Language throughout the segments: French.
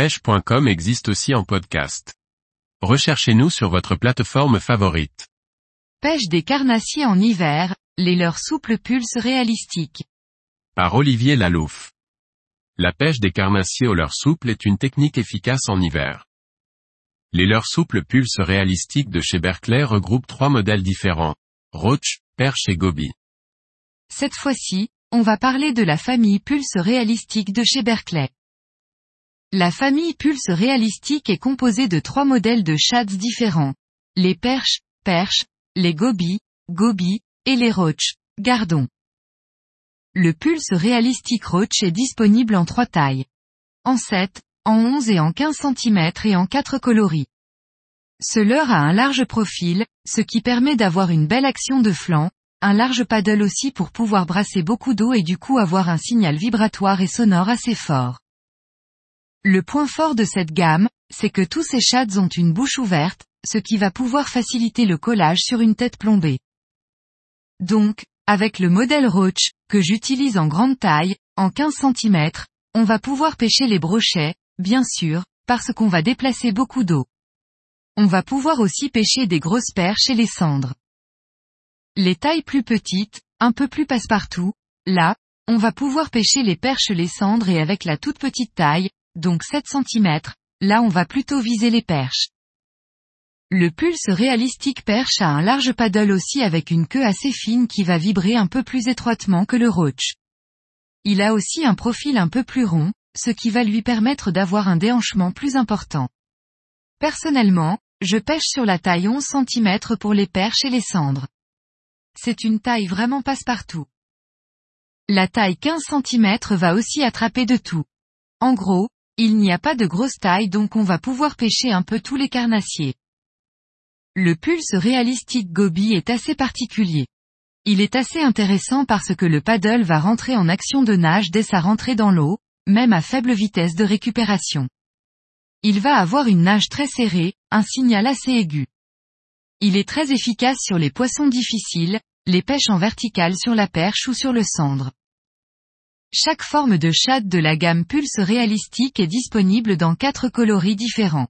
pêche.com existe aussi en podcast. Recherchez-nous sur votre plateforme favorite. Pêche des carnassiers en hiver, les leurs souples pulses réalistiques. Par Olivier Lalouf. La pêche des carnassiers au leurre souple est une technique efficace en hiver. Les leurres souples pulses réalistiques de chez Berkeley regroupent trois modèles différents. Roach, perche et goby. Cette fois-ci, on va parler de la famille pulse réalistique de chez Berkeley. La famille pulse réalistique est composée de trois modèles de shads différents. Les perches, perches, les gobies, gobies, et les roach, gardons. Le pulse réalistique roach est disponible en trois tailles. En 7, en 11 et en 15 cm et en 4 coloris. Ce leurre a un large profil, ce qui permet d'avoir une belle action de flanc, un large paddle aussi pour pouvoir brasser beaucoup d'eau et du coup avoir un signal vibratoire et sonore assez fort. Le point fort de cette gamme, c'est que tous ces shads ont une bouche ouverte, ce qui va pouvoir faciliter le collage sur une tête plombée. Donc, avec le modèle Roach, que j'utilise en grande taille, en 15 cm, on va pouvoir pêcher les brochets, bien sûr, parce qu'on va déplacer beaucoup d'eau. On va pouvoir aussi pêcher des grosses perches et les cendres. Les tailles plus petites, un peu plus passe-partout, là, on va pouvoir pêcher les perches les cendres et avec la toute petite taille, donc 7 cm, là on va plutôt viser les perches. Le pulse réalistique perche a un large paddle aussi avec une queue assez fine qui va vibrer un peu plus étroitement que le roach. Il a aussi un profil un peu plus rond, ce qui va lui permettre d'avoir un déhanchement plus important. Personnellement, je pêche sur la taille 11 cm pour les perches et les cendres. C'est une taille vraiment passe-partout. La taille 15 cm va aussi attraper de tout. En gros, il n'y a pas de grosse taille donc on va pouvoir pêcher un peu tous les carnassiers. Le pulse réalistique Gobi est assez particulier. Il est assez intéressant parce que le paddle va rentrer en action de nage dès sa rentrée dans l'eau, même à faible vitesse de récupération. Il va avoir une nage très serrée, un signal assez aigu. Il est très efficace sur les poissons difficiles, les pêches en verticale sur la perche ou sur le cendre. Chaque forme de shad de la gamme Pulse réalistique est disponible dans quatre coloris différents.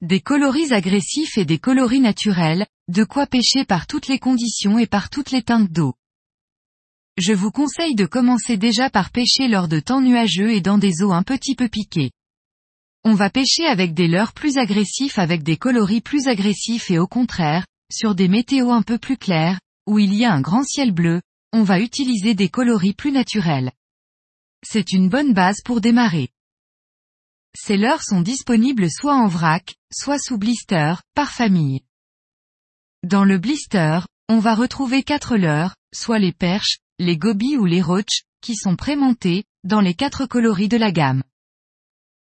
Des coloris agressifs et des coloris naturels, de quoi pêcher par toutes les conditions et par toutes les teintes d'eau. Je vous conseille de commencer déjà par pêcher lors de temps nuageux et dans des eaux un petit peu piquées. On va pêcher avec des leurres plus agressifs avec des coloris plus agressifs et au contraire, sur des météos un peu plus clairs, où il y a un grand ciel bleu, on va utiliser des coloris plus naturels. C'est une bonne base pour démarrer. Ces leurres sont disponibles soit en vrac, soit sous blister, par famille. Dans le blister, on va retrouver quatre leurres, soit les perches, les gobies ou les roach, qui sont prémontés, dans les quatre coloris de la gamme.